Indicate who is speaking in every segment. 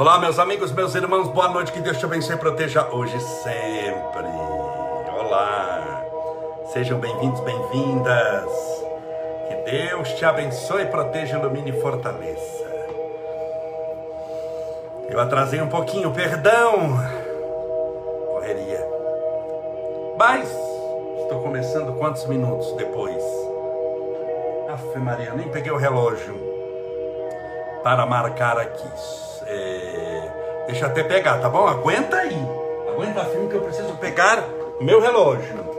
Speaker 1: Olá, meus amigos, meus irmãos, boa noite, que Deus te abençoe e proteja hoje e sempre. Olá, sejam bem-vindos, bem-vindas. Que Deus te abençoe, proteja, ilumine e fortaleça. Eu atrasei um pouquinho, perdão. Correria. Mas estou começando quantos minutos depois? Afe Maria, nem peguei o relógio para marcar aqui. É, deixa eu até pegar, tá bom? Aguenta aí. Aguenta firme que eu preciso pegar meu relógio.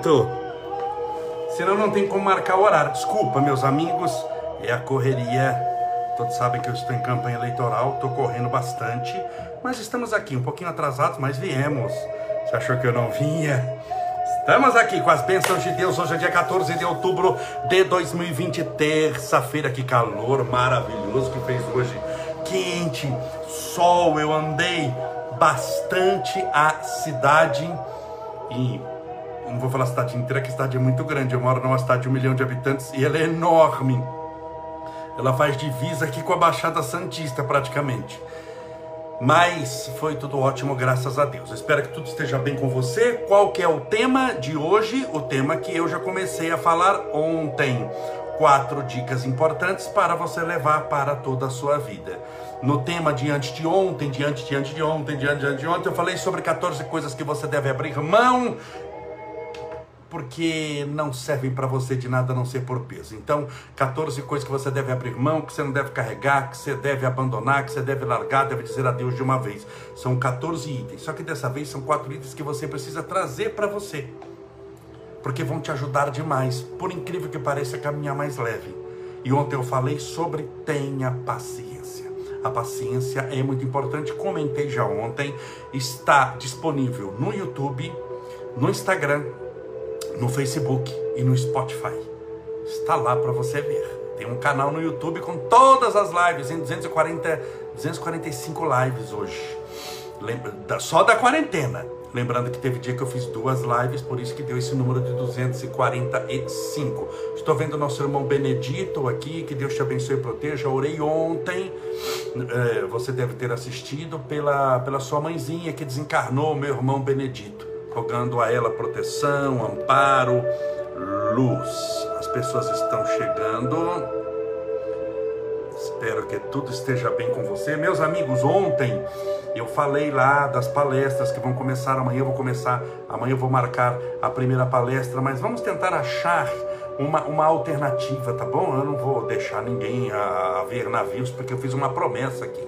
Speaker 1: Pronto. Senão não tem como marcar o horário. Desculpa, meus amigos. É a correria. Todos sabem que eu estou em campanha eleitoral, estou correndo bastante. Mas estamos aqui, um pouquinho atrasados, mas viemos. Você achou que eu não vinha? Estamos aqui com as bênçãos de Deus. Hoje é dia 14 de outubro de 2020, terça-feira. Que calor maravilhoso que fez hoje. Quente, sol. Eu andei bastante a cidade e não vou falar a cidade inteira, que a cidade é muito grande. Eu moro numa cidade de um milhão de habitantes e ela é enorme. Ela faz divisa aqui com a Baixada Santista, praticamente. Mas foi tudo ótimo, graças a Deus. Espero que tudo esteja bem com você. Qual que é o tema de hoje? O tema que eu já comecei a falar ontem. Quatro dicas importantes para você levar para toda a sua vida. No tema diante de ontem, diante, diante de ontem, diante, diante de ontem, eu falei sobre 14 coisas que você deve abrir mão porque não servem para você de nada a não ser por peso. Então, 14 coisas que você deve abrir mão, que você não deve carregar, que você deve abandonar, que você deve largar, deve dizer adeus de uma vez. São 14 itens. Só que dessa vez são quatro itens que você precisa trazer para você. Porque vão te ajudar demais. Por incrível que pareça, caminhar mais leve. E ontem eu falei sobre tenha paciência. A paciência é muito importante. Comentei já ontem. Está disponível no YouTube, no Instagram, no Facebook e no Spotify. Está lá para você ver. Tem um canal no YouTube com todas as lives, em 240, 245 lives hoje. Lembra, só da quarentena. Lembrando que teve dia que eu fiz duas lives, por isso que deu esse número de 245. Estou vendo nosso irmão Benedito aqui, que Deus te abençoe e proteja. orei ontem, é, você deve ter assistido pela, pela sua mãezinha que desencarnou, meu irmão Benedito rogando a ela proteção, amparo, luz. As pessoas estão chegando. Espero que tudo esteja bem com você. Meus amigos, ontem eu falei lá das palestras que vão começar amanhã. Eu vou começar, amanhã eu vou marcar a primeira palestra, mas vamos tentar achar uma, uma alternativa, tá bom? Eu não vou deixar ninguém a, a ver navios, porque eu fiz uma promessa aqui.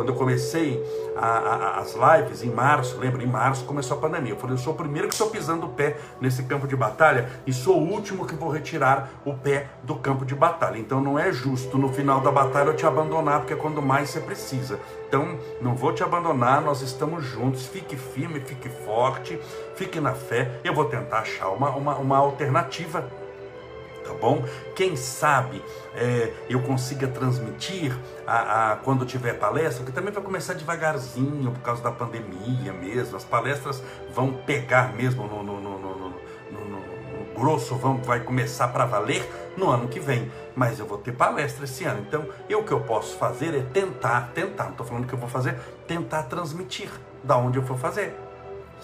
Speaker 1: Quando eu comecei a, a, as lives em março, lembra? Em março começou a pandemia. Eu falei, eu sou o primeiro que estou pisando o pé nesse campo de batalha e sou o último que vou retirar o pé do campo de batalha. Então não é justo no final da batalha eu te abandonar, porque é quando mais você precisa. Então não vou te abandonar, nós estamos juntos. Fique firme, fique forte, fique na fé. Eu vou tentar achar uma, uma, uma alternativa tá bom? Quem sabe é, eu consiga transmitir a, a, quando tiver palestra, que também vai começar devagarzinho por causa da pandemia mesmo. As palestras vão pegar mesmo no, no, no, no grosso, vão, vai começar para valer no ano que vem. Mas eu vou ter palestra esse ano. Então, eu, o que eu posso fazer é tentar, tentar, não estou falando que eu vou fazer, tentar transmitir da onde eu for fazer.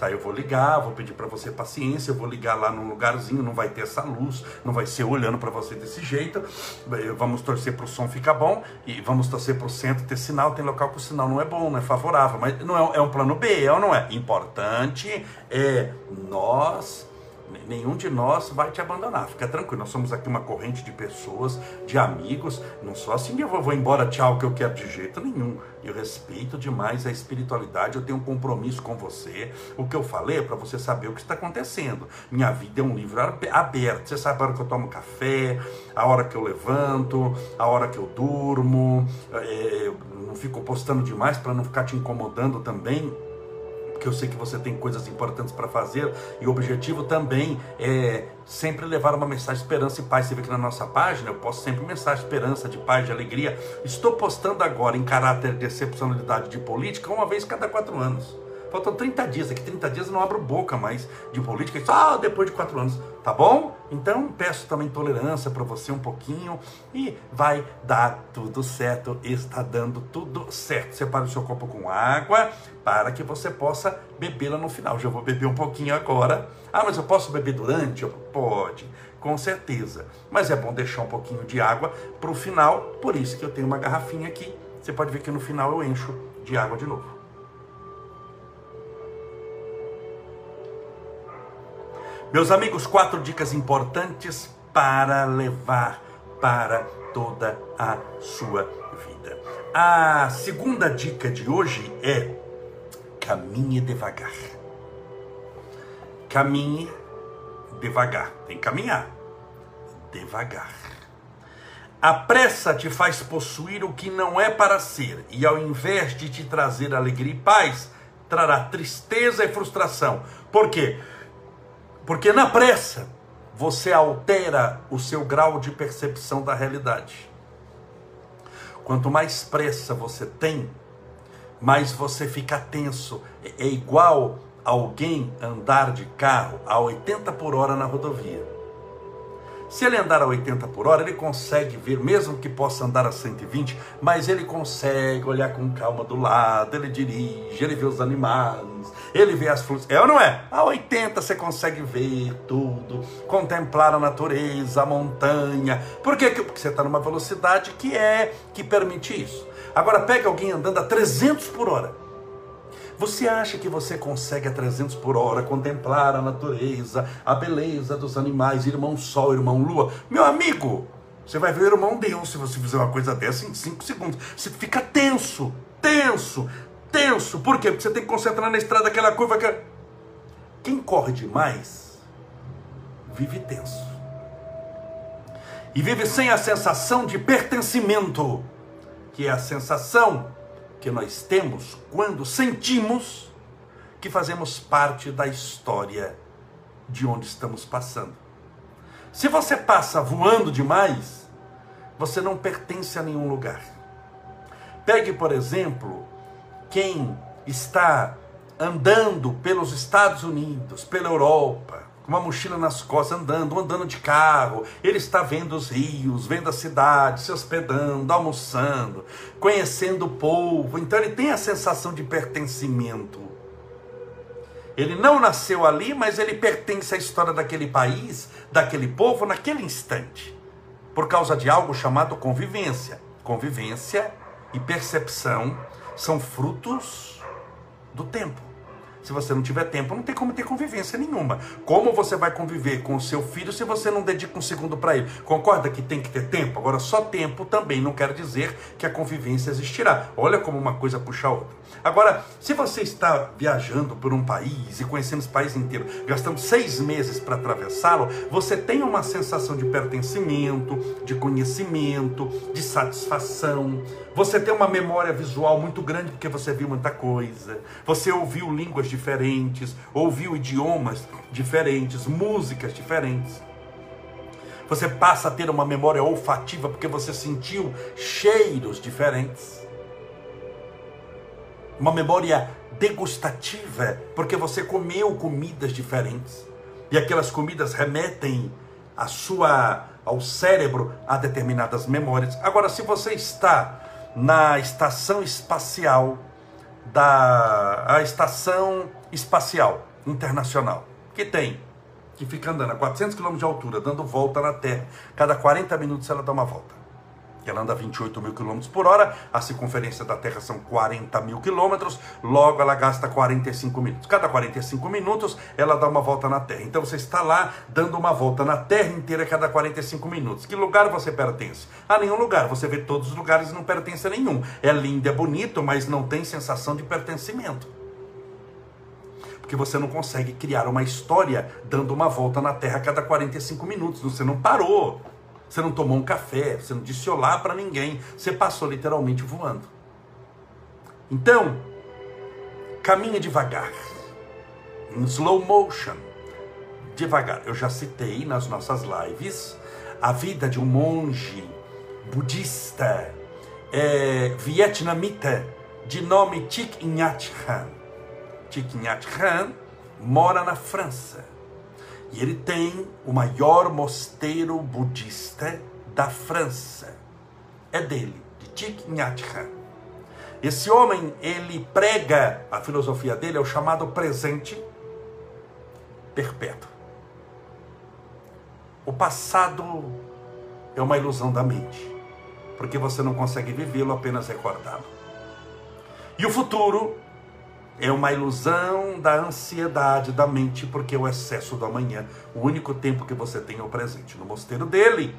Speaker 1: Aí eu vou ligar, vou pedir para você paciência, eu vou ligar lá num lugarzinho, não vai ter essa luz, não vai ser olhando para você desse jeito. Vamos torcer para o som ficar bom e vamos torcer para o centro ter sinal. Tem local que o sinal não é bom, não é favorável, mas não é, é um plano B, é ou não é? Importante é nós nenhum de nós vai te abandonar. Fica tranquilo, nós somos aqui uma corrente de pessoas, de amigos. Não sou assim, eu vou, embora, tchau, que eu quero de jeito nenhum. Eu respeito demais a espiritualidade, eu tenho um compromisso com você. O que eu falei é para você saber o que está acontecendo. Minha vida é um livro aberto. Você sabe a hora que eu tomo café, a hora que eu levanto, a hora que eu durmo. É, eu não fico postando demais para não ficar te incomodando também porque eu sei que você tem coisas importantes para fazer e o objetivo também é sempre levar uma mensagem de esperança e paz. Você vê que na nossa página eu posto sempre mensagem de esperança, de paz, de alegria. Estou postando agora em caráter de excepcionalidade de política uma vez cada quatro anos. Faltam 30 dias, daqui 30 dias eu não abro boca mais de política, só depois de quatro anos, tá bom? Então peço também tolerância para você um pouquinho e vai dar tudo certo, está dando tudo certo. Separe o seu copo com água para que você possa bebê-la no final. Já vou beber um pouquinho agora. Ah, mas eu posso beber durante? Pode, com certeza. Mas é bom deixar um pouquinho de água para o final, por isso que eu tenho uma garrafinha aqui. Você pode ver que no final eu encho de água de novo. Meus amigos, quatro dicas importantes para levar para toda a sua vida. A segunda dica de hoje é caminhe devagar. Caminhe devagar. Tem que caminhar devagar. A pressa te faz possuir o que não é para ser, e ao invés de te trazer alegria e paz, trará tristeza e frustração. Por quê? Porque na pressa você altera o seu grau de percepção da realidade. Quanto mais pressa você tem, mais você fica tenso. É igual alguém andar de carro a 80 por hora na rodovia. Se ele andar a 80 por hora, ele consegue ver, mesmo que possa andar a 120, mas ele consegue olhar com calma do lado, ele dirige, ele vê os animais, ele vê as flores. É ou não é? A 80 você consegue ver tudo, contemplar a natureza, a montanha. Por quê? Porque você está numa velocidade que é, que permite isso. Agora pega alguém andando a 300 por hora. Você acha que você consegue a 300 por hora contemplar a natureza, a beleza dos animais, irmão Sol, irmão Lua? Meu amigo, você vai ver o irmão Deus se você fizer uma coisa dessa em 5 segundos. Você fica tenso, tenso, tenso. Por quê? Porque você tem que concentrar na estrada aquela curva que. Quem corre demais vive tenso. E vive sem a sensação de pertencimento, que é a sensação que nós temos quando sentimos que fazemos parte da história de onde estamos passando. Se você passa voando demais, você não pertence a nenhum lugar. Pegue, por exemplo, quem está andando pelos Estados Unidos, pela Europa, com uma mochila nas costas, andando, andando de carro. Ele está vendo os rios, vendo a cidade, se hospedando, almoçando, conhecendo o povo. Então ele tem a sensação de pertencimento. Ele não nasceu ali, mas ele pertence à história daquele país, daquele povo, naquele instante, por causa de algo chamado convivência. Convivência e percepção são frutos do tempo. Se você não tiver tempo, não tem como ter convivência nenhuma. Como você vai conviver com o seu filho se você não dedica um segundo para ele? Concorda que tem que ter tempo? Agora, só tempo também não quer dizer que a convivência existirá. Olha como uma coisa puxa a outra. Agora, se você está viajando por um país e conhecendo esse país inteiro, gastando seis meses para atravessá-lo, você tem uma sensação de pertencimento, de conhecimento, de satisfação. Você tem uma memória visual muito grande porque você viu muita coisa. Você ouviu línguas diferentes, ouviu idiomas diferentes, músicas diferentes. Você passa a ter uma memória olfativa porque você sentiu cheiros diferentes. Uma memória degustativa porque você comeu comidas diferentes. E aquelas comidas remetem a sua ao cérebro a determinadas memórias. Agora, se você está na estação espacial da a estação espacial internacional, que tem que fica andando a 400 km de altura, dando volta na Terra. Cada 40 minutos ela dá uma volta ela anda a 28 mil quilômetros por hora, a circunferência da Terra são 40 mil quilômetros, logo ela gasta 45 minutos. Cada 45 minutos ela dá uma volta na Terra. Então você está lá dando uma volta na Terra inteira a cada 45 minutos. Que lugar você pertence? A nenhum lugar. Você vê todos os lugares e não pertence a nenhum. É lindo, é bonito, mas não tem sensação de pertencimento. Porque você não consegue criar uma história dando uma volta na Terra a cada 45 minutos. Você não parou. Você não tomou um café, você não disse olá para ninguém, você passou literalmente voando. Então, caminha devagar. em slow motion, devagar. Eu já citei nas nossas lives a vida de um monge budista é, vietnamita de nome Thich Nhat Hanh. Thich Nhat Hanh mora na França e ele tem o maior mosteiro budista da França. É dele, de Thich Nhat Hanh. Esse homem, ele prega, a filosofia dele é o chamado presente perpétuo. O passado é uma ilusão da mente, porque você não consegue vivê-lo apenas recordá-lo. E o futuro é uma ilusão da ansiedade da mente, porque é o excesso do amanhã. O único tempo que você tem é o presente. No mosteiro dele,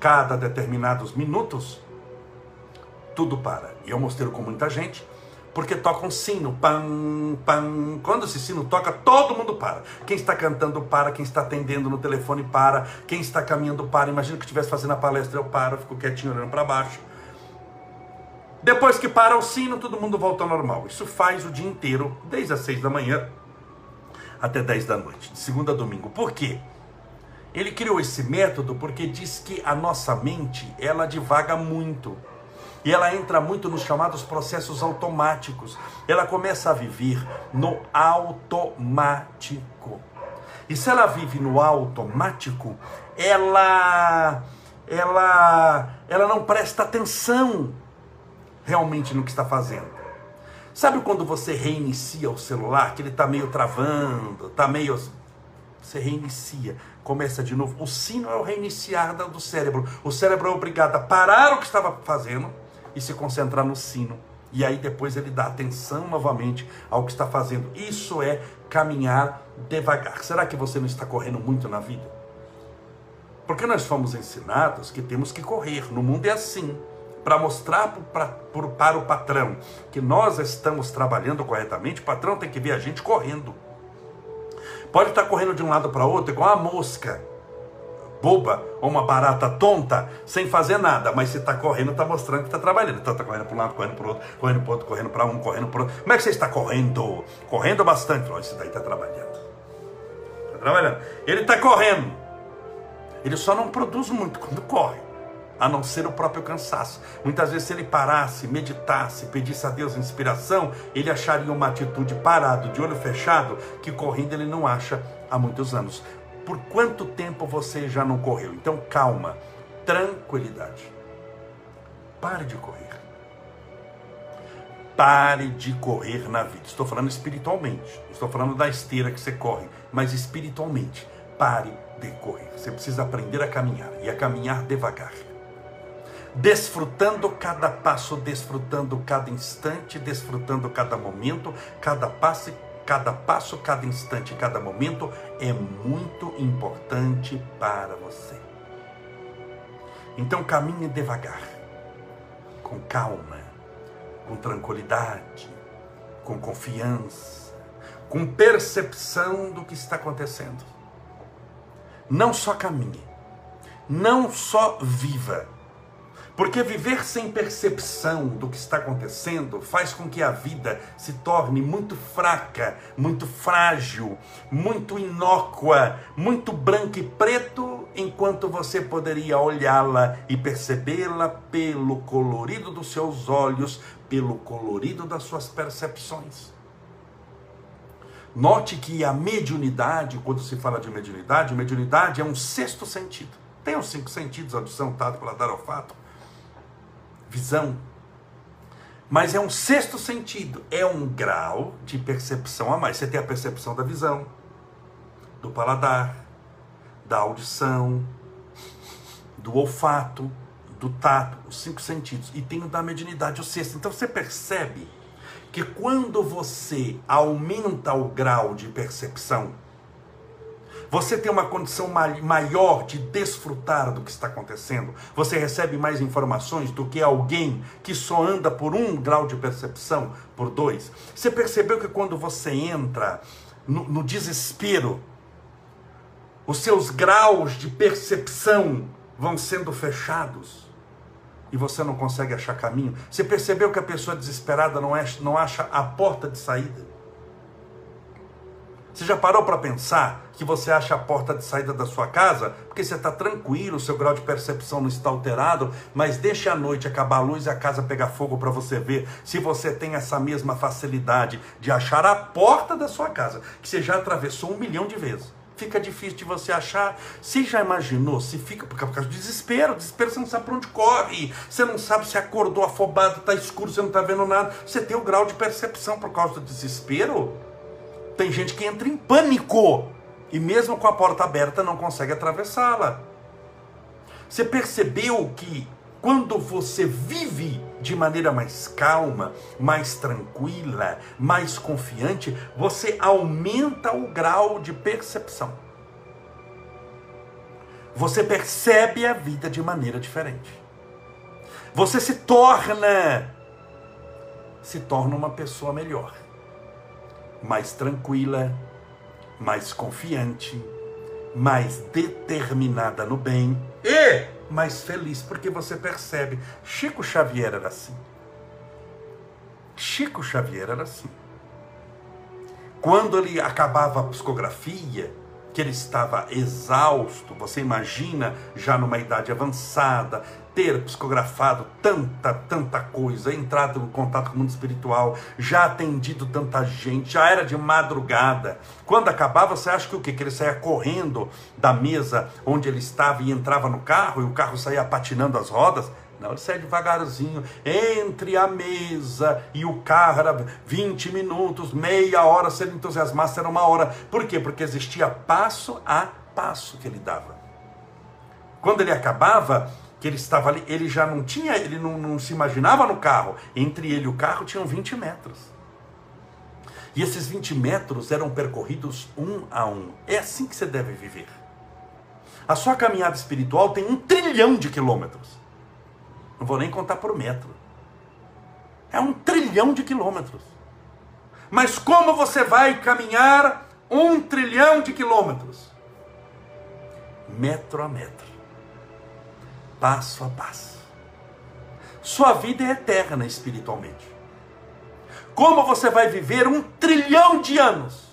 Speaker 1: cada determinados minutos, tudo para. E é um mosteiro com muita gente, porque toca um sino, pam, pam. Quando esse sino toca, todo mundo para. Quem está cantando para, quem está atendendo no telefone para, quem está caminhando para. Imagina que estivesse fazendo a palestra, eu paro, fico quietinho olhando para baixo. Depois que para o sino, todo mundo volta ao normal. Isso faz o dia inteiro, desde as seis da manhã até dez da noite, de segunda a domingo. Por quê? Ele criou esse método porque diz que a nossa mente, ela divaga muito. E ela entra muito nos chamados processos automáticos. Ela começa a viver no automático. E se ela vive no automático, ela ela ela não presta atenção realmente no que está fazendo. Sabe quando você reinicia o celular, que ele está meio travando, está meio. Você reinicia, começa de novo. O sino é o reiniciar do cérebro. O cérebro é obrigado a parar o que estava fazendo e se concentrar no sino. E aí depois ele dá atenção novamente ao que está fazendo. Isso é caminhar devagar. Será que você não está correndo muito na vida? Porque nós fomos ensinados que temos que correr. No mundo é assim para mostrar para, para o patrão que nós estamos trabalhando corretamente, o patrão tem que ver a gente correndo. Pode estar correndo de um lado para outro, igual uma mosca boba ou uma barata tonta, sem fazer nada, mas se está correndo, está mostrando que está trabalhando. Então está correndo para um lado, correndo para o outro, correndo para outro, correndo para um, correndo para outro. Como é que você está correndo? Correndo bastante. Olha, esse daí está trabalhando. Está trabalhando. Ele está correndo. Ele só não produz muito quando corre a não ser o próprio cansaço. Muitas vezes, se ele parasse, meditasse, pedisse a Deus inspiração, ele acharia uma atitude parado, de olho fechado, que correndo ele não acha há muitos anos. Por quanto tempo você já não correu? Então, calma, tranquilidade. Pare de correr. Pare de correr na vida. Estou falando espiritualmente. Estou falando da esteira que você corre, mas espiritualmente. Pare de correr. Você precisa aprender a caminhar e a caminhar devagar desfrutando cada passo, desfrutando cada instante, desfrutando cada momento, cada passo, cada passo, cada instante, cada momento é muito importante para você. Então caminhe devagar, com calma, com tranquilidade, com confiança, com percepção do que está acontecendo. Não só caminhe, não só viva, porque viver sem percepção do que está acontecendo faz com que a vida se torne muito fraca, muito frágil, muito inócua, muito branco e preto, enquanto você poderia olhá-la e percebê-la pelo colorido dos seus olhos, pelo colorido das suas percepções. Note que a mediunidade, quando se fala de mediunidade, mediunidade é um sexto sentido. Tem os cinco sentidos, audição, tato, paladar, olfato visão. Mas é um sexto sentido, é um grau de percepção a mais. Você tem a percepção da visão, do paladar, da audição, do olfato, do tato, os cinco sentidos. E tem o da mediunidade, o sexto. Então você percebe que quando você aumenta o grau de percepção, você tem uma condição maior de desfrutar do que está acontecendo. Você recebe mais informações do que alguém que só anda por um grau de percepção, por dois. Você percebeu que quando você entra no, no desespero, os seus graus de percepção vão sendo fechados e você não consegue achar caminho. Você percebeu que a pessoa desesperada não acha, não acha a porta de saída? Você já parou para pensar que você acha a porta de saída da sua casa porque você está tranquilo, seu grau de percepção não está alterado, mas deixe a noite acabar a luz e a casa pegar fogo para você ver se você tem essa mesma facilidade de achar a porta da sua casa, que você já atravessou um milhão de vezes. Fica difícil de você achar. Se já imaginou, se fica por causa do desespero, desespero você não sabe para onde corre, você não sabe se acordou afobado, está escuro, você não está vendo nada. Você tem o grau de percepção por causa do desespero tem gente que entra em pânico e, mesmo com a porta aberta, não consegue atravessá-la. Você percebeu que quando você vive de maneira mais calma, mais tranquila, mais confiante, você aumenta o grau de percepção. Você percebe a vida de maneira diferente. Você se torna se torna uma pessoa melhor mais tranquila, mais confiante, mais determinada no bem e mais feliz, porque você percebe. Chico Xavier era assim. Chico Xavier era assim. Quando ele acabava a psicografia, que ele estava exausto, você imagina já numa idade avançada, ter psicografado tanta, tanta coisa, entrado em contato com o mundo espiritual, já atendido tanta gente, já era de madrugada. Quando acabava, você acha que o quê? Que ele saía correndo da mesa onde ele estava e entrava no carro e o carro saía patinando as rodas? Não, ele saía devagarzinho, entre a mesa e o carro era 20 minutos, meia hora, se ele entusiasmasse era uma hora. Por quê? Porque existia passo a passo que ele dava. Quando ele acabava, que ele estava ali, ele já não tinha, ele não, não se imaginava no carro. Entre ele e o carro tinham 20 metros. E esses 20 metros eram percorridos um a um. É assim que você deve viver. A sua caminhada espiritual tem um trilhão de quilômetros. Não vou nem contar por metro. É um trilhão de quilômetros. Mas como você vai caminhar um trilhão de quilômetros? Metro a metro passo a passo. Sua vida é eterna espiritualmente. Como você vai viver um trilhão de anos?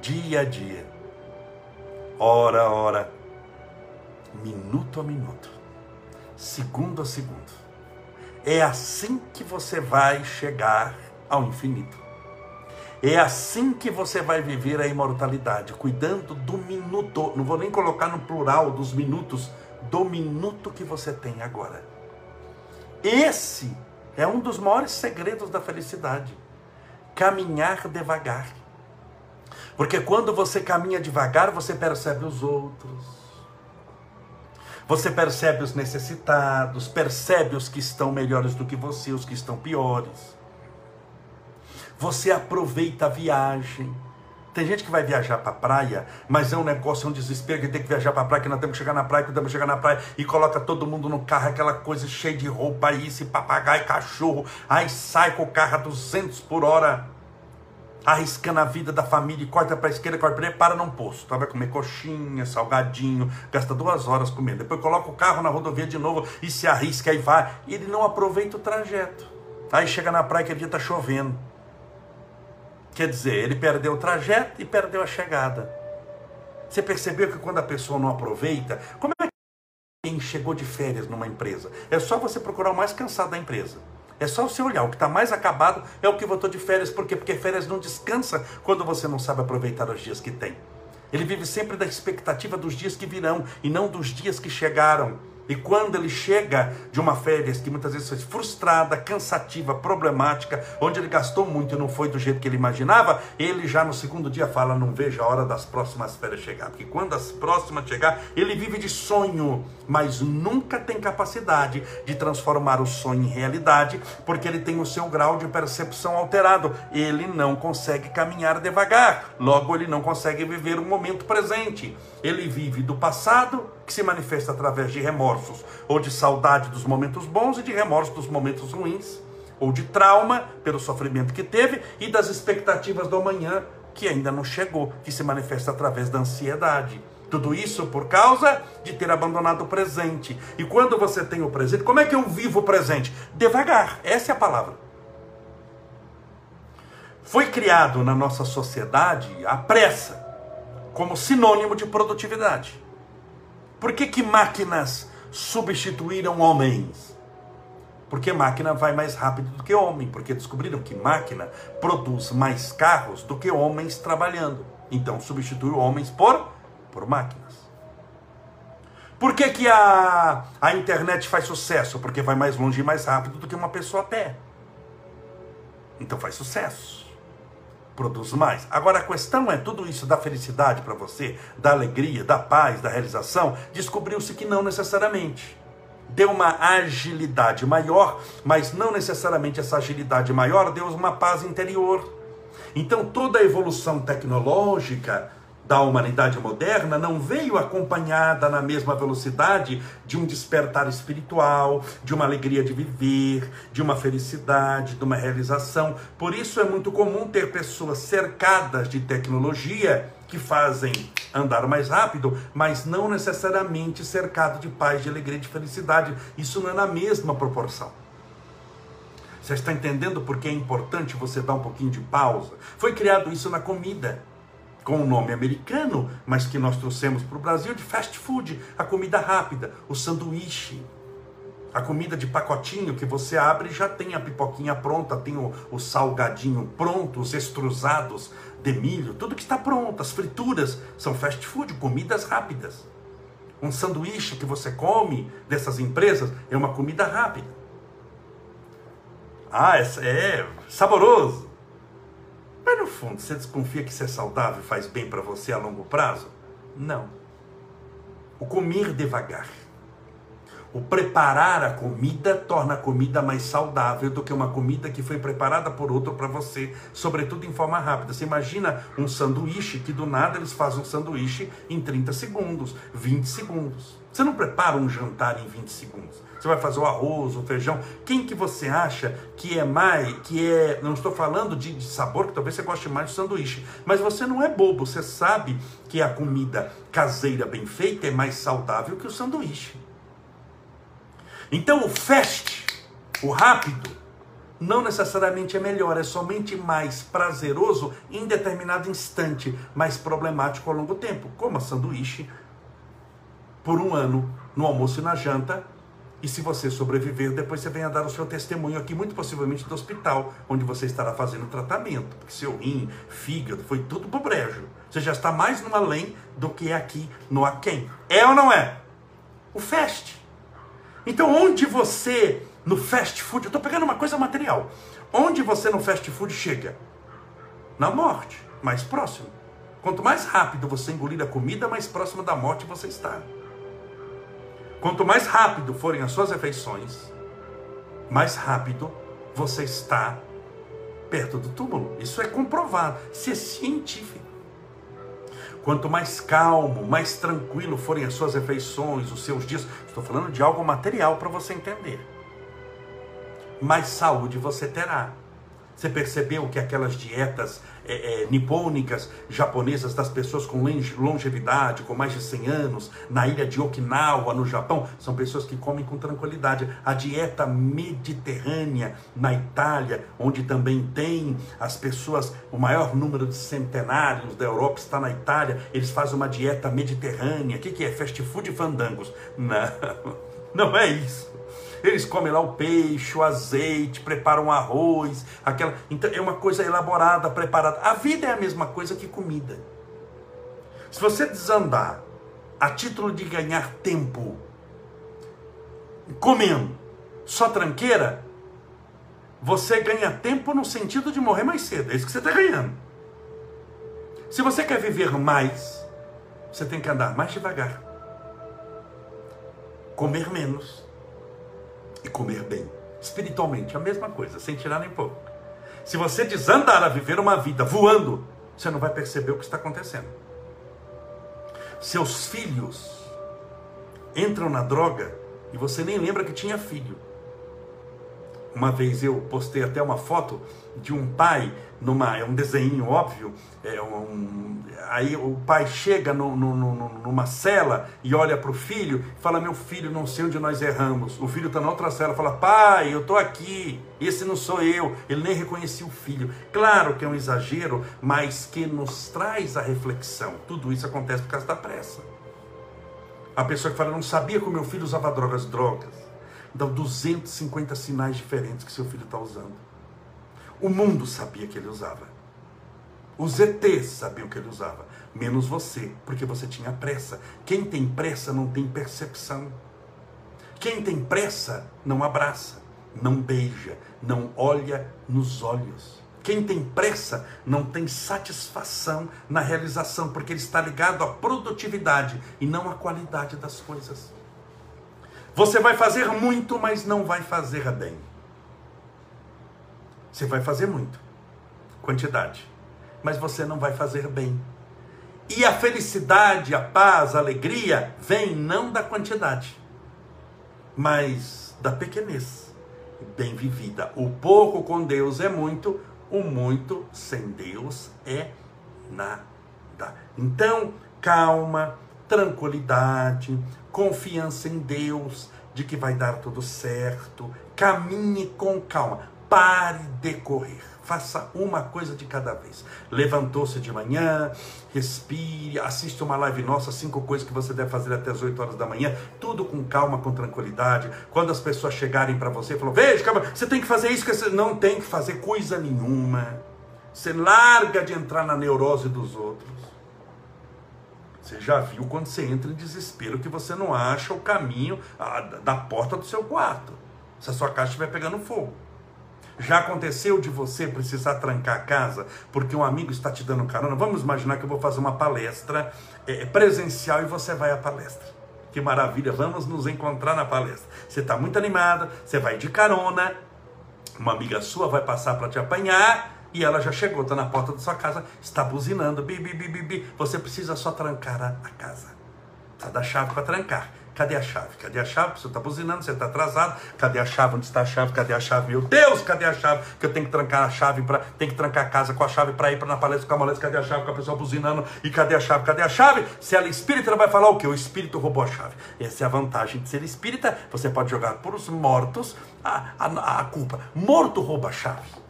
Speaker 1: Dia a dia, hora a hora, minuto a minuto, segundo a segundo. É assim que você vai chegar ao infinito. É assim que você vai viver a imortalidade, cuidando do minuto. Não vou nem colocar no plural dos minutos, do minuto que você tem agora. Esse é um dos maiores segredos da felicidade. Caminhar devagar. Porque quando você caminha devagar, você percebe os outros. Você percebe os necessitados, percebe os que estão melhores do que você, os que estão piores. Você aproveita a viagem. Tem gente que vai viajar para a praia, mas é um negócio, é um desespero que tem que viajar para a praia, que nós temos que chegar na praia, que temos que chegar na praia, e coloca todo mundo no carro, aquela coisa cheia de roupa, isso, papagaio, cachorro, aí sai com o carro a 200 por hora, arriscando a vida da família, corta para a esquerda, corta para para num posto. Então vai comer coxinha, salgadinho, gasta duas horas comendo. Depois coloca o carro na rodovia de novo e se arrisca e vai. E ele não aproveita o trajeto. Aí chega na praia que a dia está chovendo. Quer dizer, ele perdeu o trajeto e perdeu a chegada. Você percebeu que quando a pessoa não aproveita, como é que quem chegou de férias numa empresa? É só você procurar o mais cansado da empresa. É só você olhar, o que está mais acabado é o que voltou de férias. Por quê? Porque férias não descansa quando você não sabe aproveitar os dias que tem. Ele vive sempre da expectativa dos dias que virão e não dos dias que chegaram. E quando ele chega de uma férias que muitas vezes foi frustrada, cansativa, problemática, onde ele gastou muito e não foi do jeito que ele imaginava, ele já no segundo dia fala: Não vejo a hora das próximas férias chegar. Porque quando as próximas chegar, ele vive de sonho, mas nunca tem capacidade de transformar o sonho em realidade, porque ele tem o seu grau de percepção alterado. Ele não consegue caminhar devagar, logo, ele não consegue viver o momento presente. Ele vive do passado que se manifesta através de remorsos, ou de saudade dos momentos bons e de remorso dos momentos ruins, ou de trauma pelo sofrimento que teve e das expectativas do amanhã que ainda não chegou, que se manifesta através da ansiedade. Tudo isso por causa de ter abandonado o presente. E quando você tem o presente, como é que eu vivo o presente? Devagar, essa é a palavra. foi criado na nossa sociedade a pressa como sinônimo de produtividade. Por que, que máquinas substituíram homens? Porque máquina vai mais rápido do que homem, porque descobriram que máquina produz mais carros do que homens trabalhando. Então substituiu homens por, por máquinas. Por que, que a, a internet faz sucesso? Porque vai mais longe e mais rápido do que uma pessoa a pé. Então faz sucesso. Produz mais. Agora a questão é: tudo isso da felicidade para você, da alegria, da paz, da realização, descobriu-se que não necessariamente. Deu uma agilidade maior, mas não necessariamente essa agilidade maior deu uma paz interior. Então toda a evolução tecnológica da humanidade moderna não veio acompanhada na mesma velocidade de um despertar espiritual, de uma alegria de viver, de uma felicidade, de uma realização. Por isso é muito comum ter pessoas cercadas de tecnologia que fazem andar mais rápido, mas não necessariamente cercado de paz, de alegria, de felicidade. Isso não é na mesma proporção. Você está entendendo por que é importante você dar um pouquinho de pausa? Foi criado isso na comida com o nome americano, mas que nós trouxemos para o Brasil de fast food, a comida rápida, o sanduíche. A comida de pacotinho que você abre já tem a pipoquinha pronta, tem o, o salgadinho pronto, os extrusados de milho, tudo que está pronto, as frituras são fast food, comidas rápidas. Um sanduíche que você come dessas empresas é uma comida rápida. Ah, é, é saboroso. Mas no fundo, você desconfia que ser saudável faz bem para você a longo prazo? Não. O comer devagar, o preparar a comida torna a comida mais saudável do que uma comida que foi preparada por outro para você, sobretudo em forma rápida. Você imagina um sanduíche que do nada eles fazem um sanduíche em 30 segundos, 20 segundos. Você não prepara um jantar em 20 segundos. Você vai fazer o arroz, o feijão. Quem que você acha que é mais, que é, não estou falando de, de sabor, que talvez você goste mais de sanduíche, mas você não é bobo, você sabe que a comida caseira bem feita é mais saudável que o sanduíche. Então o fast, o rápido, não necessariamente é melhor, é somente mais prazeroso em determinado instante, mais problemático ao longo tempo. Coma sanduíche por um ano, no almoço e na janta, e se você sobreviver, depois você venha dar o seu testemunho aqui, muito possivelmente do hospital, onde você estará fazendo tratamento, porque seu rim, fígado, foi tudo pro brejo. Você já está mais no além do que aqui no aquém. É ou não é? O fast. Então, onde você, no fast food, eu estou pegando uma coisa material, onde você no fast food chega? Na morte, mais próximo. Quanto mais rápido você engolir a comida, mais próximo da morte você está. Quanto mais rápido forem as suas refeições, mais rápido você está perto do túmulo. Isso é comprovado, isso é científico. Quanto mais calmo, mais tranquilo forem as suas refeições, os seus dias, estou falando de algo material para você entender. Mais saúde você terá. Você percebeu que aquelas dietas é, é, nipônicas japonesas das pessoas com longevidade, com mais de 100 anos, na ilha de Okinawa, no Japão, são pessoas que comem com tranquilidade. A dieta mediterrânea na Itália, onde também tem as pessoas, o maior número de centenários da Europa está na Itália, eles fazem uma dieta mediterrânea. O que, que é? Fast food e fandangos. Não, não é isso. Eles comem lá o peixe, o azeite, preparam arroz, aquela. Então é uma coisa elaborada, preparada. A vida é a mesma coisa que comida. Se você desandar a título de ganhar tempo comendo só tranqueira, você ganha tempo no sentido de morrer mais cedo. É isso que você está ganhando. Se você quer viver mais, você tem que andar mais devagar, comer menos e comer bem. Espiritualmente, a mesma coisa, sem tirar nem pouco. Se você desandar a viver uma vida voando, você não vai perceber o que está acontecendo. Seus filhos entram na droga e você nem lembra que tinha filho. Uma vez eu postei até uma foto de um pai numa é um desenho óbvio é um, aí o pai chega no, no, no, numa cela e olha para o filho fala meu filho não sei onde nós erramos. O filho está na outra cela fala pai eu estou aqui esse não sou eu. Ele nem reconhecia o filho. Claro que é um exagero mas que nos traz a reflexão. Tudo isso acontece por causa da pressa. A pessoa que fala não sabia que o meu filho usava drogas. Drogas então 250 sinais diferentes que seu filho está usando o mundo sabia que ele usava. Os ETs sabiam que ele usava. Menos você, porque você tinha pressa. Quem tem pressa não tem percepção. Quem tem pressa não abraça, não beija, não olha nos olhos. Quem tem pressa não tem satisfação na realização, porque ele está ligado à produtividade e não à qualidade das coisas. Você vai fazer muito, mas não vai fazer bem. Você vai fazer muito, quantidade, mas você não vai fazer bem. E a felicidade, a paz, a alegria vem não da quantidade, mas da pequenez, bem vivida. O pouco com Deus é muito, o muito sem Deus é nada. Então, calma, tranquilidade, confiança em Deus, de que vai dar tudo certo. Caminhe com calma. Pare de correr. Faça uma coisa de cada vez. Levantou-se de manhã, respire, assiste uma live nossa, cinco coisas que você deve fazer até as 8 horas da manhã, tudo com calma, com tranquilidade. Quando as pessoas chegarem para você falam, veja, calma, você tem que fazer isso, que você não tem que fazer coisa nenhuma. Você larga de entrar na neurose dos outros. Você já viu quando você entra em desespero que você não acha o caminho da porta do seu quarto. Se a sua caixa estiver pegando fogo. Já aconteceu de você precisar trancar a casa porque um amigo está te dando carona? Vamos imaginar que eu vou fazer uma palestra é, presencial e você vai à palestra. Que maravilha, vamos nos encontrar na palestra. Você está muito animada, você vai de carona, uma amiga sua vai passar para te apanhar e ela já chegou, está na porta da sua casa, está buzinando, bi, bi, bi, bi, bi. Você precisa só trancar a, a casa. Precisa dar chave para trancar. Cadê a chave? Cadê a chave? Você está buzinando, você está atrasado. Cadê a chave? Onde está a chave? Cadê a chave? Meu Deus, cadê a chave? Que eu tenho que trancar a chave para, tem que trancar a casa com a chave para ir para na palestra com a maleta. Cadê a chave? Com a pessoa buzinando. E cadê a chave? Cadê a chave? Se ela é espírita, ela vai falar o quê? O espírito roubou a chave. Essa é a vantagem de ser espírita. Você pode jogar por os mortos a, a, a culpa. Morto rouba a chave.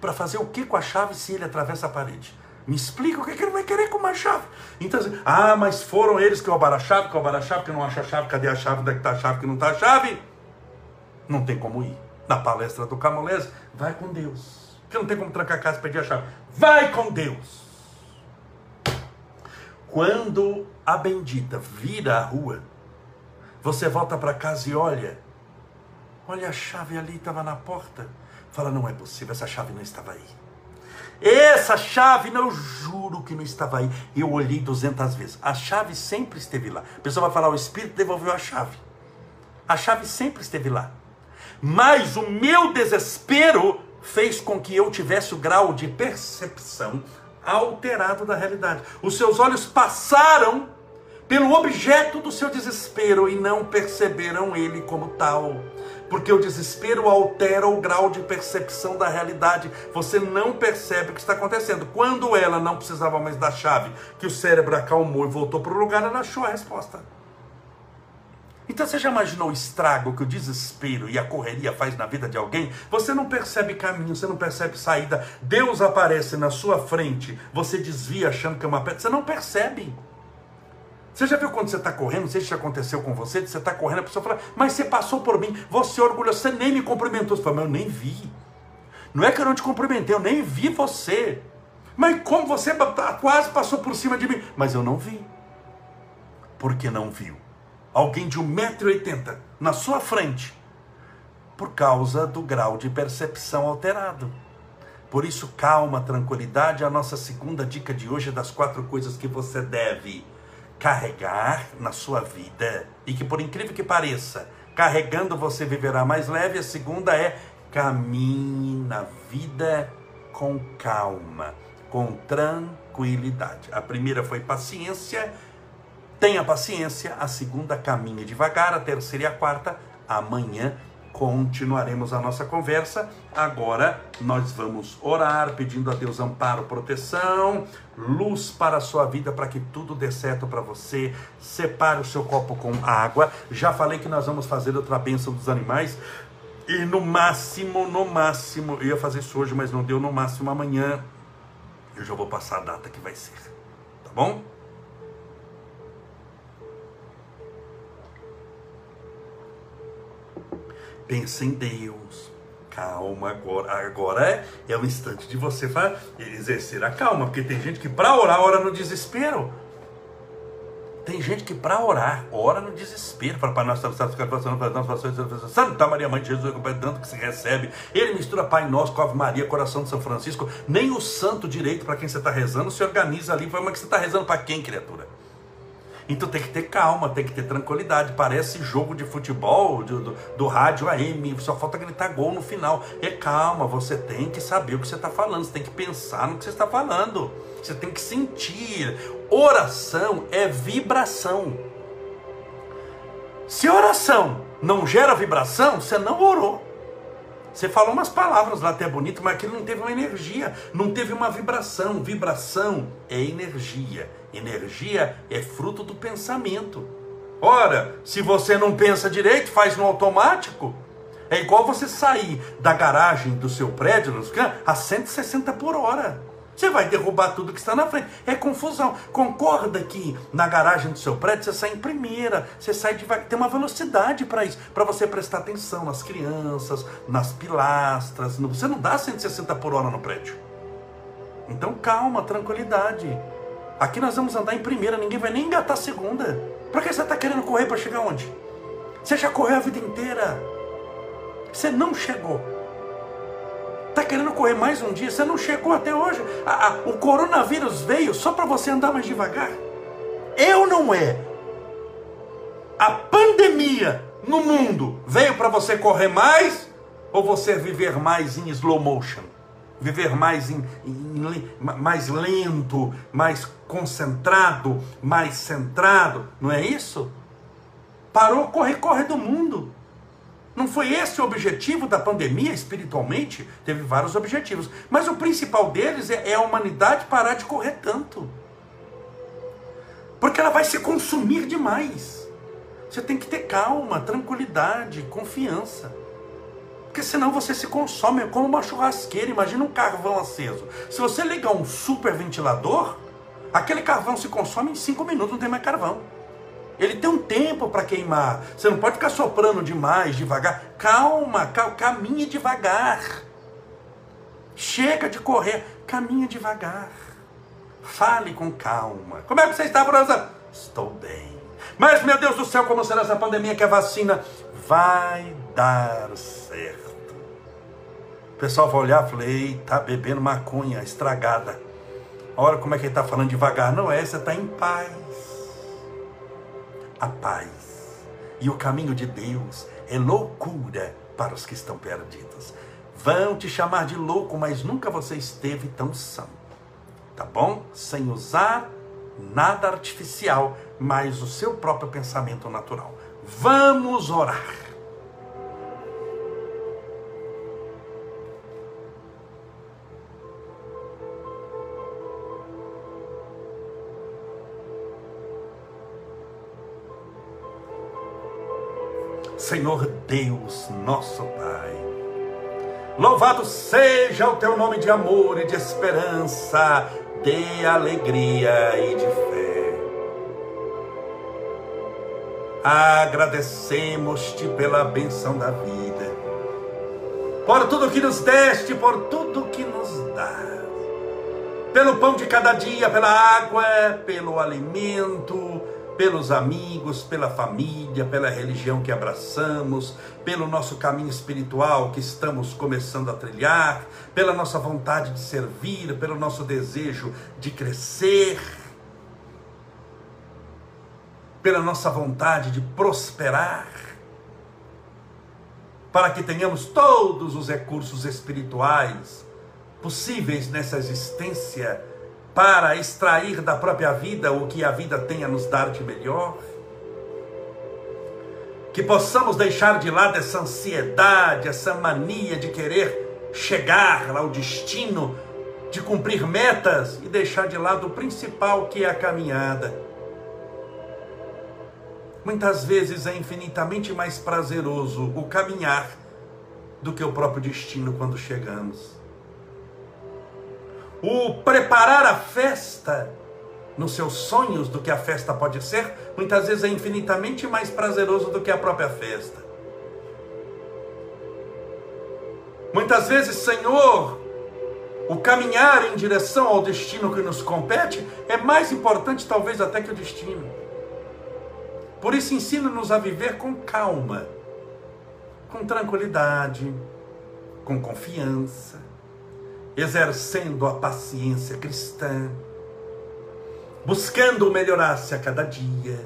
Speaker 1: Para fazer o que com a chave se ele atravessa a parede? Me explica o que, é que ele vai querer com uma chave. Então, assim, ah, mas foram eles que roubaram a chave, que roubaram a chave, que não acha a chave, cadê a chave, onde é que está a chave, que não está a chave? Não tem como ir. Na palestra do Camolés, vai com Deus. Porque não tem como trancar a casa e pedir a chave. Vai com Deus. Quando a bendita vira a rua, você volta para casa e olha, olha a chave ali, estava na porta. Fala, não é possível, essa chave não estava aí. Essa chave, não, eu juro que não estava aí. Eu olhei 200 vezes. A chave sempre esteve lá. A pessoa vai falar, o Espírito devolveu a chave. A chave sempre esteve lá. Mas o meu desespero fez com que eu tivesse o grau de percepção alterado da realidade. Os seus olhos passaram pelo objeto do seu desespero e não perceberam ele como tal porque o desespero altera o grau de percepção da realidade. Você não percebe o que está acontecendo. Quando ela não precisava mais da chave, que o cérebro acalmou e voltou para o lugar, ela achou a resposta. Então você já imaginou o estrago que o desespero e a correria faz na vida de alguém? Você não percebe caminho, você não percebe saída. Deus aparece na sua frente, você desvia achando que é uma pedra. Você não percebe. Você já viu quando você está correndo, não sei se já aconteceu com você, você está correndo, a pessoa fala, mas você passou por mim, você é orgulhoso, você nem me cumprimentou. Você fala, mas eu nem vi. Não é que eu não te cumprimentei, eu nem vi você. Mas como você quase passou por cima de mim? Mas eu não vi. Por que não viu? Alguém de 1,80m na sua frente, por causa do grau de percepção alterado. Por isso, calma, tranquilidade. A nossa segunda dica de hoje é das quatro coisas que você deve carregar na sua vida e que, por incrível que pareça, carregando você viverá mais leve. A segunda é caminhe na vida com calma, com tranquilidade. A primeira foi paciência, tenha paciência. A segunda, caminhe devagar. A terceira e a quarta, amanhã continuaremos a nossa conversa. Agora nós vamos orar, pedindo a Deus amparo, proteção, luz para a sua vida, para que tudo dê certo para você. Separe o seu copo com água. Já falei que nós vamos fazer outra bênção dos animais. E no máximo, no máximo, eu ia fazer isso hoje, mas não deu, no máximo amanhã. Eu já vou passar a data que vai ser. Tá bom? Pensa em Deus. Calma agora. Agora é, é o instante de você exercer a calma. Porque tem gente que para orar, ora no desespero. Tem gente que para orar, ora no desespero. Para Pai Nosso, Santa Maria, Mãe de Jesus, é tanto que se recebe. Ele mistura Pai Nosso com Ave Maria, Coração de São Francisco. Nem o santo direito para quem você está rezando se organiza ali. Mas você está rezando para quem, criatura? Então tem que ter calma, tem que ter tranquilidade. Parece jogo de futebol do, do, do rádio AM, só falta gritar gol no final. É calma, você tem que saber o que você está falando, você tem que pensar no que você está falando, você tem que sentir. Oração é vibração. Se oração não gera vibração, você não orou. Você falou umas palavras lá até bonito, mas aquilo não teve uma energia, não teve uma vibração. Vibração é energia. Energia é fruto do pensamento. Ora, se você não pensa direito, faz no automático. É igual você sair da garagem do seu prédio a 160 por hora. Você vai derrubar tudo que está na frente. É confusão. Concorda que na garagem do seu prédio você sai em primeira, você sai devagar. Tem uma velocidade para isso, para você prestar atenção nas crianças, nas pilastras. Você não dá 160 por hora no prédio. Então calma, tranquilidade. Aqui nós vamos andar em primeira, ninguém vai nem engatar segunda. Para que você está querendo correr para chegar onde? Você já correu a vida inteira. Você não chegou. Está querendo correr mais um dia? Você não chegou até hoje. o coronavírus veio só para você andar mais devagar. Eu não é. A pandemia no mundo veio para você correr mais ou você viver mais em slow motion? Viver mais, em, em, mais lento, mais concentrado, mais centrado, não é isso? Parou correr, corre do mundo. Não foi esse o objetivo da pandemia espiritualmente? Teve vários objetivos. Mas o principal deles é, é a humanidade parar de correr tanto. Porque ela vai se consumir demais. Você tem que ter calma, tranquilidade, confiança. Porque senão você se consome como uma churrasqueira. Imagina um carvão aceso. Se você ligar um super ventilador, aquele carvão se consome em 5 minutos, não tem mais carvão. Ele tem um tempo para queimar. Você não pode ficar soprando demais, devagar. Calma, cal, devagar. Chega de correr, caminhe devagar. Fale com calma. Como é que você está, Brosa? Estou bem. Mas, meu Deus do céu, como será essa pandemia que a vacina vai dar certo? O pessoal vai olhar e falar, tá bebendo maconha estragada. Olha como é que ele está falando devagar. Não é, você está em paz a paz. E o caminho de Deus é loucura para os que estão perdidos. Vão te chamar de louco, mas nunca você esteve tão são. Tá bom? Sem usar nada artificial, mas o seu próprio pensamento natural. Vamos orar. Senhor Deus, nosso Pai. Louvado seja o teu nome de amor e de esperança, de alegria e de fé. Agradecemos-te pela benção da vida, por tudo que nos deste, por tudo que nos dá, pelo pão de cada dia, pela água, pelo alimento, pelos amigos, pela família, pela religião que abraçamos, pelo nosso caminho espiritual que estamos começando a trilhar, pela nossa vontade de servir, pelo nosso desejo de crescer, pela nossa vontade de prosperar, para que tenhamos todos os recursos espirituais possíveis nessa existência para extrair da própria vida o que a vida tem a nos dar de melhor. que possamos deixar de lado essa ansiedade, essa mania de querer chegar ao destino, de cumprir metas e deixar de lado o principal que é a caminhada. Muitas vezes é infinitamente mais prazeroso o caminhar do que o próprio destino quando chegamos. O preparar a festa nos seus sonhos do que a festa pode ser, muitas vezes é infinitamente mais prazeroso do que a própria festa. Muitas vezes, Senhor, o caminhar em direção ao destino que nos compete é mais importante, talvez, até que o destino. Por isso, ensina-nos a viver com calma, com tranquilidade, com confiança, exercendo a paciência cristã buscando melhorar-se a cada dia,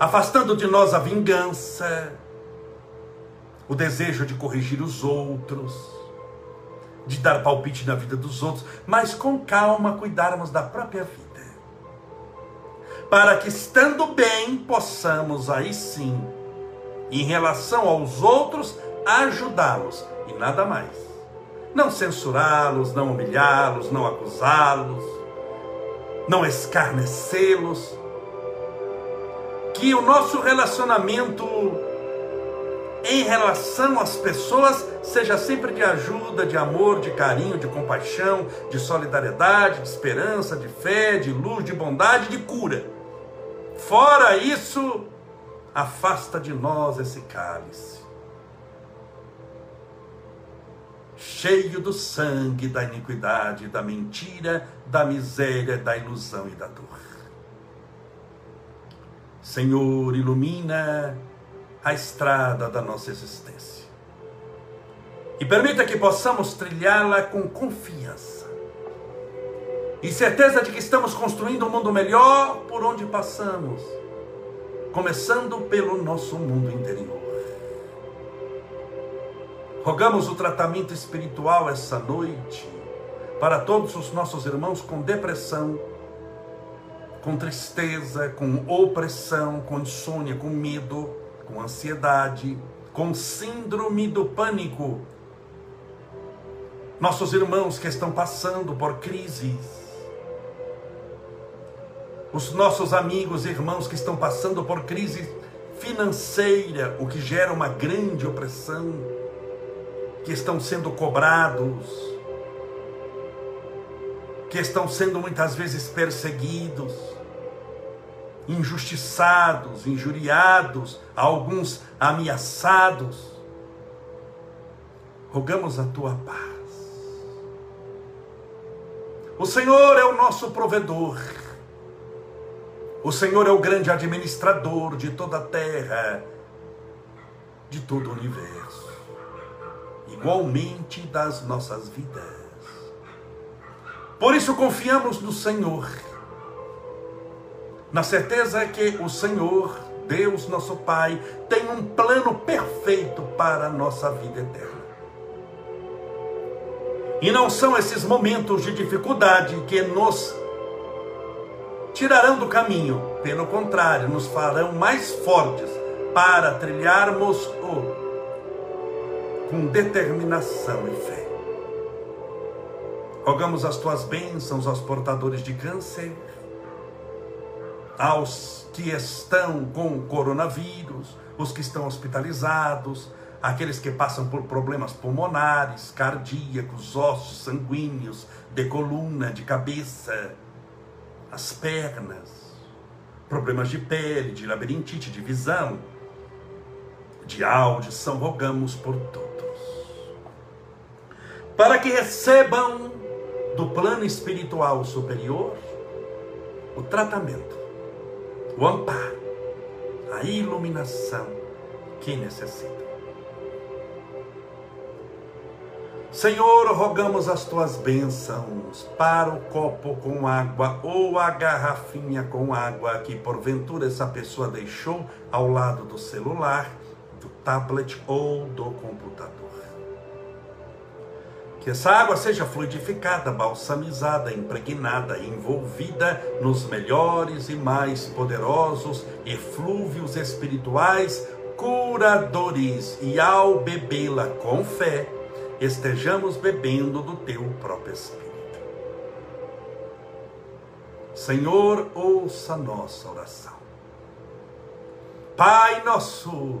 Speaker 1: afastando de nós a vingança, o desejo de corrigir os outros, de dar palpite na vida dos outros, mas com calma cuidarmos da própria vida. Para que estando bem, possamos aí sim, em relação aos outros, ajudá-los e nada mais. Não censurá-los, não humilhá-los, não acusá-los, não escarnecê-los, que o nosso relacionamento em relação às pessoas seja sempre de ajuda, de amor, de carinho, de compaixão, de solidariedade, de esperança, de fé, de luz, de bondade, de cura. Fora isso, afasta de nós esse cálice. Cheio do sangue da iniquidade, da mentira, da miséria, da ilusão e da dor. Senhor, ilumina a estrada da nossa existência e permita que possamos trilhá-la com confiança e certeza de que estamos construindo um mundo melhor por onde passamos, começando pelo nosso mundo interior. Rogamos o tratamento espiritual essa noite para todos os nossos irmãos com depressão, com tristeza, com opressão, com insônia, com medo, com ansiedade, com síndrome do pânico. Nossos irmãos que estão passando por crises, os nossos amigos e irmãos que estão passando por crise financeira, o que gera uma grande opressão que estão sendo cobrados, que estão sendo muitas vezes perseguidos, injustiçados, injuriados, alguns ameaçados. Rogamos a tua paz. O Senhor é o nosso provedor. O Senhor é o grande administrador de toda a terra, de todo o universo igualmente das nossas vidas. Por isso confiamos no Senhor, na certeza que o Senhor, Deus nosso Pai, tem um plano perfeito para a nossa vida eterna. E não são esses momentos de dificuldade que nos tirarão do caminho, pelo contrário, nos farão mais fortes para trilharmos o com determinação e fé. Rogamos as tuas bênçãos aos portadores de câncer, aos que estão com coronavírus, os que estão hospitalizados, aqueles que passam por problemas pulmonares, cardíacos, ossos sanguíneos, de coluna, de cabeça, as pernas, problemas de pele, de labirintite, de visão, de audição, rogamos por todos para que recebam do plano espiritual superior o tratamento, o amparo, a iluminação que necessitam. Senhor, rogamos as tuas bênçãos para o copo com água ou a garrafinha com água que porventura essa pessoa deixou ao lado do celular, tablet ou do computador Que essa água seja fluidificada, balsamizada, impregnada, envolvida nos melhores e mais poderosos eflúvios espirituais curadores, e ao bebê-la com fé, estejamos bebendo do teu próprio Espírito. Senhor, ouça nossa oração. Pai nosso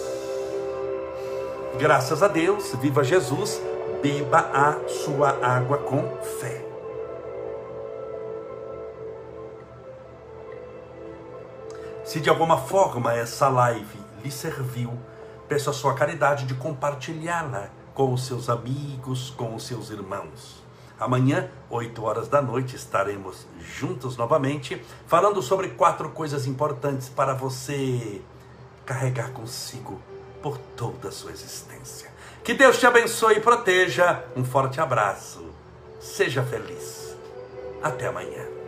Speaker 1: Graças a Deus, viva Jesus, beba a sua água com fé. Se de alguma forma essa live lhe serviu, peço a sua caridade de compartilhá-la com os seus amigos, com os seus irmãos. Amanhã, 8 horas da noite, estaremos juntos novamente, falando sobre quatro coisas importantes para você carregar consigo por toda a sua existência. Que Deus te abençoe e proteja. Um forte abraço. Seja feliz. Até amanhã.